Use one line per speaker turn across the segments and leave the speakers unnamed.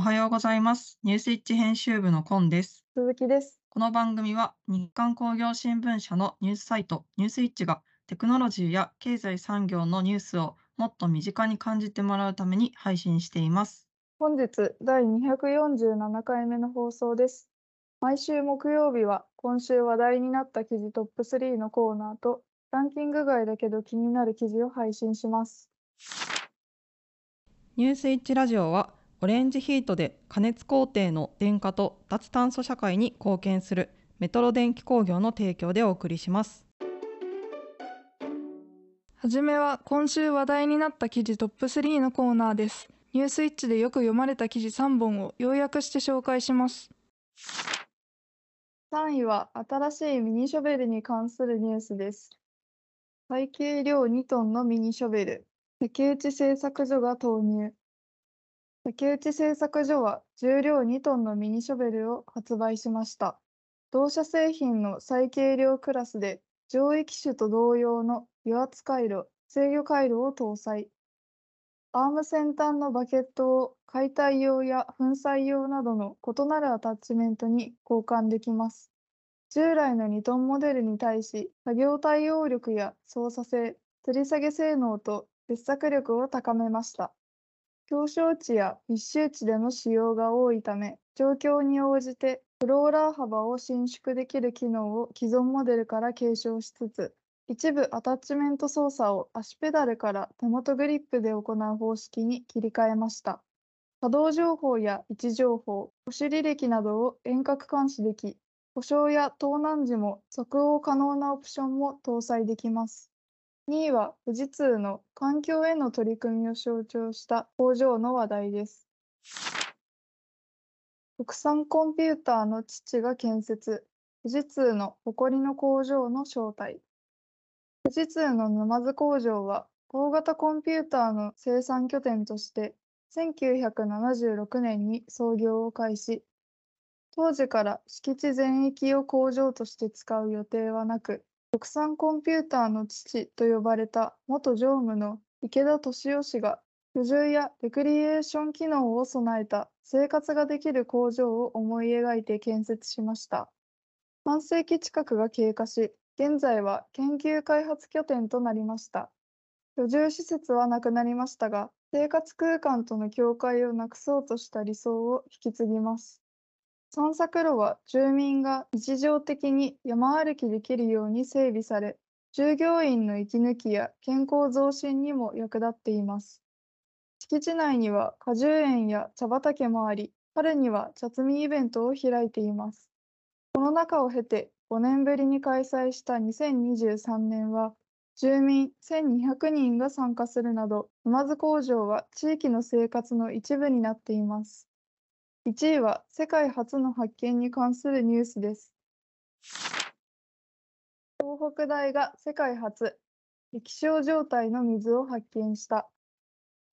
おはようございます。ニュースイッチ編集部のコンです。
鈴木です。
この番組は日刊工業新聞社のニュースサイトニュースイッチがテクノロジーや経済産業のニュースをもっと身近に感じてもらうために配信しています。
本日第247回目の放送です。毎週木曜日は今週話題になった記事トップ3のコーナーとランキング外だけど気になる記事を配信します。
ニュースイッチラジオはオレンジヒートで加熱工程の電化と脱炭素社会に貢献するメトロ電気工業の提供でお送りします。
はじめは今週話題になった記事トップ3のコーナーです。ニュースイッチでよく読まれた記事3本を要約して紹介します。3位は新しいミニショベルに関するニュースです。最軽量2トンのミニショベル、竹内製作所が投入。竹内製作所は重量2トンのミニショベルを発売しました。同社製品の最軽量クラスで上位機種と同様の油圧回路、制御回路を搭載。アーム先端のバケットを解体用や粉砕用などの異なるアタッチメントに交換できます。従来の2トンモデルに対し、作業対応力や操作性、吊り下げ性能と接着力を高めました。狭小地や密集地での使用が多いため、状況に応じてフローラー幅を伸縮できる機能を既存モデルから継承しつつ、一部アタッチメント操作を足ペダルから手元グリップで行う方式に切り替えました。作動情報や位置情報、保守履歴などを遠隔監視でき、故障や盗難時も即応可能なオプションも搭載できます。2位は富士通の環境への取り組みを象徴した工場の話題です。国産コンピューターの父が建設、富士通の誇りの工場の正体。富士通の沼津工場は大型コンピューターの生産拠点として1976年に創業を開始。当時から敷地全域を工場として使う予定はなく、国産コンピューターの父と呼ばれた元常務の池田敏夫氏が居住やレクリエーション機能を備えた生活ができる工場を思い描いて建設しました。半世紀近くが経過し、現在は研究開発拠点となりました。居住施設はなくなりましたが、生活空間との境界をなくそうとした理想を引き継ぎます。散策路は住民が日常的に山歩きできるように整備され、従業員の息抜きや健康増進にも役立っています。敷地内には果樹園や茶畑もあり、春には茶摘みイベントを開いています。この中を経て5年ぶりに開催した2023年は、住民1200人が参加するなど、沼津工場は地域の生活の一部になっています。1位は世界初の発見に関するニュースです。東北大が世界初、液晶状態の水を発見した。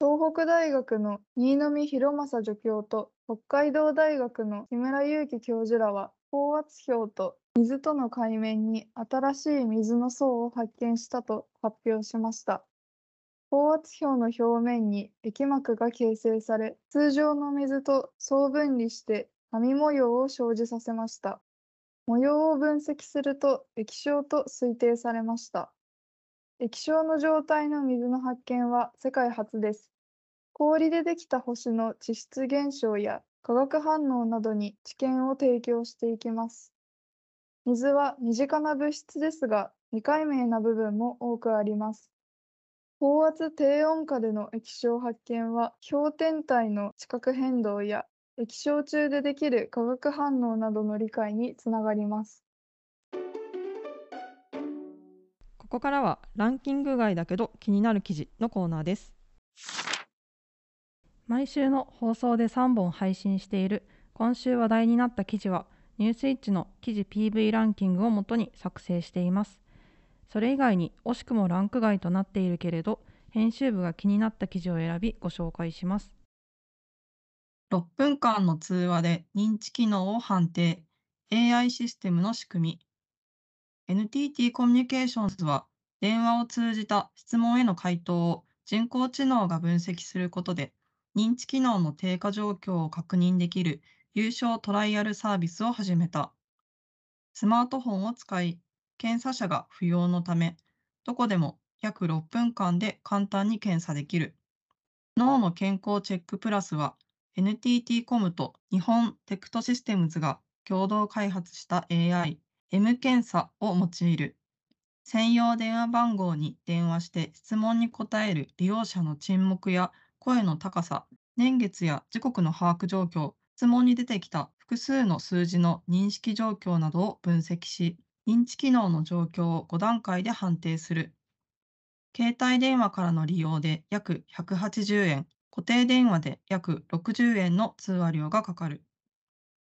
東北大学の新見博正助教と北海道大学の木村祐樹教授らは、高圧氷と水との海面に新しい水の層を発見したと発表しました。高圧氷の表面に液膜が形成され、通常の水と総分離して波模様を生じさせました。模様を分析すると液晶と推定されました。液晶の状態の水の発見は世界初です。氷でできた星の地質現象や化学反応などに知見を提供していきます。水は身近な物質ですが、未解明な部分も多くあります。高圧低温下での液晶発見は氷天体の地殻変動や液晶中でできる化学反応などの理解につながります。
ここからはランキング外だけど気になる記事のコーナーです。毎週の放送で3本配信している今週話題になった記事はニュースイッチの記事 PV ランキングをもとに作成しています。それ以外に惜しくもランク外となっているけれど、編集部が気になった記事を選びご紹介します。6分間の通話で認知機能を判定、AI システムの仕組み。NTT コミュニケーションズは、電話を通じた質問への回答を人工知能が分析することで、
認知機能の低下状況を確認できる有償トライアルサービスを始めた。スマートフォンを使い、検査者が不要のため、どこでも約6分間で簡単に検査できる。脳の健康チェックプラスは、NTT コムと日本テクトシステムズが共同開発した AI、M 検査を用いる。専用電話番号に電話して質問に答える利用者の沈黙や声の高さ、年月や時刻の把握状況、質問に出てきた複数の数字の認識状況などを分析し、認知機能の状況を5段階で判定する。携帯電話からの利用で約180円、固定電話で約60円の通話料がかかる。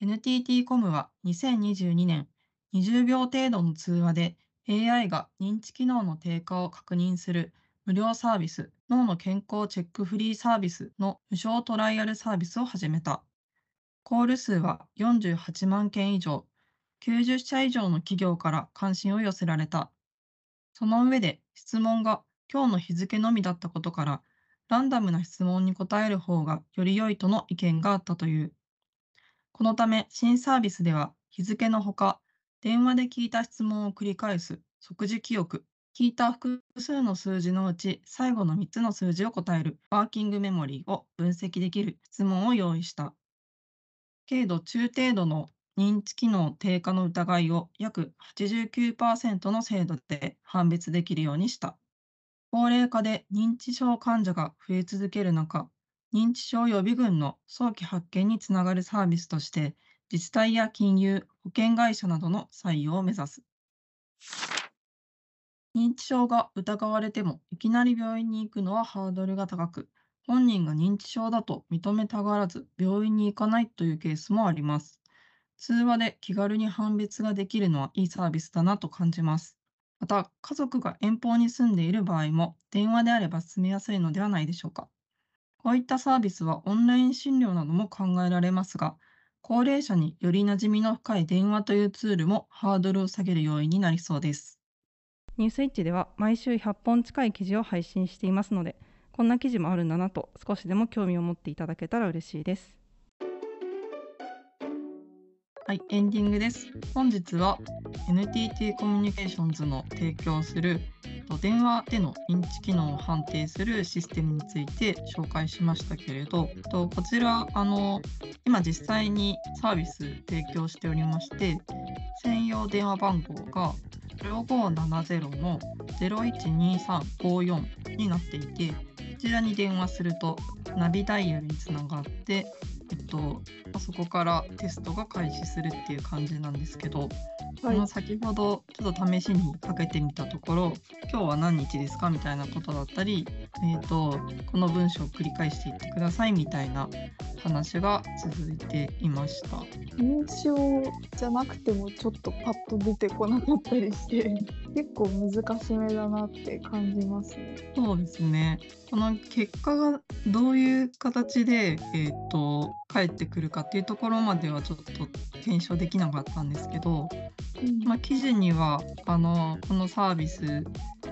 NTT コムは2022年、20秒程度の通話で AI が認知機能の低下を確認する無料サービス、脳の健康チェックフリーサービスの無償トライアルサービスを始めた。コール数は48万件以上、90社以上の企業から関心を寄せられた。その上で質問が今日の日付のみだったことから、ランダムな質問に答える方がより良いとの意見があったという。このため新サービスでは日付のほか、電話で聞いた質問を繰り返す即時記憶、聞いた複数の数字のうち最後の3つの数字を答えるワーキングメモリーを分析できる質問を用意した。軽度中程度の認知機能低下の疑いを約89%の精度で判別できるようにした。高齢化で認知症患者が増え続ける中、認知症予備軍の早期発見につながるサービスとして、自治体や金融、保険会社などの採用を目指す。認知症が疑われても、いきなり病院に行くのはハードルが高く、本人が認知症だと認めたがらず、病院に行かないというケースもあります。通話で気軽に判別ができるのはいいサービスだなと感じます。また、家族が遠方に住んでいる場合も、電話であれば進めやすいのではないでしょうか。こういったサービスはオンライン診療なども考えられますが、高齢者により馴染みの深い電話というツールもハードルを下げる要因になりそうです。
ニュースイッチでは毎週100本近い記事を配信していますので、こんな記事もあるんだなと少しでも興味を持っていただけたら嬉しいです。
はい、エンディングです。本日は NTT コミュニケーションズの提供する電話での認知機能を判定するシステムについて紹介しましたけれど、こちらあの今実際にサービス提供しておりまして、専用電話番号が0570の012354になっていて、こちらに電話するとナビダイヤルにつながって、と、そこからテストが開始するっていう感じなんですけど、はい、の先ほどちょっと試しにかけてみたところ今日は何日ですかみたいなことだったり、えーと、この文章を繰り返していってくださいみたいな話が続いていました。
認知症じゃなくてもちょっとパッと出てこなかったりして結構難しめだなって感じますね。
そうですね。この結果がどういう形で、えーと返ってくるかっていうところまではちょっと検証できなかったんですけど、まあ、記事にはあのこのサービス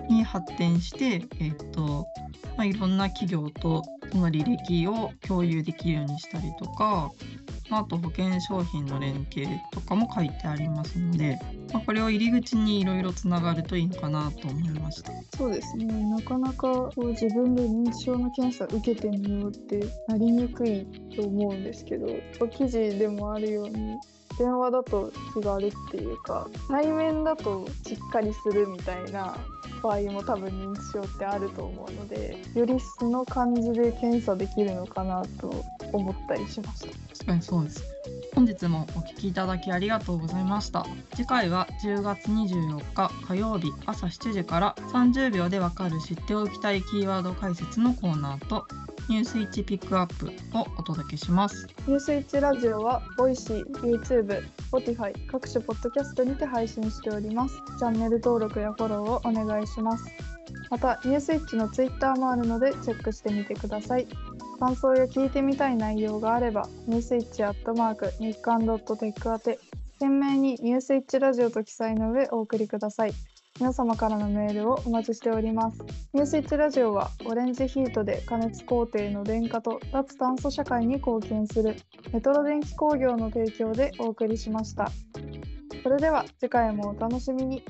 に発展して、えーとまあ、いろんな企業とその履歴を共有できるようにしたりとか、まあ、あと保険商品の連携とかも書いてありますので、まあ、これを入り口にいろいろつながるといいのかなと思いました。
そうですね。なかなかこう自分で認知症の検査受けてみようってなりにくいと思うんですけど記事でもあるように電話だと気軽っていうか対面だとしっかりするみたいな場合も多分認知症ってあると思うのでより素の感じで検査できるのかなと思ったりしました。
確かにそうです。本日もお聞きいただきありがとうございました。次回は10月24日火曜日朝7時から30秒でわかる知っておきたいキーワード解説のコーナーとニュースイッチピックアップをお届けします。
ニュースイッチラジオは、ボイシー、YouTube、Spotify、各種ポッドキャストにて配信しております。チャンネル登録やフォローをお願いします。また、ニュースイッチの Twitter もあるので、チェックしてみてください。感想や聞いてみたい内容があれば、ニュースイッチアットマーク、日刊ドットテック宛て、懸命にニュースイッチラジオと記載の上お送りください。皆様からのメールをお待ちしております。ニュースイッチラジオはオレンジヒートで加熱工程の電化と脱炭素社会に貢献するメトロ電気工業の提供でお送りしました。それでは次回もお楽しみに。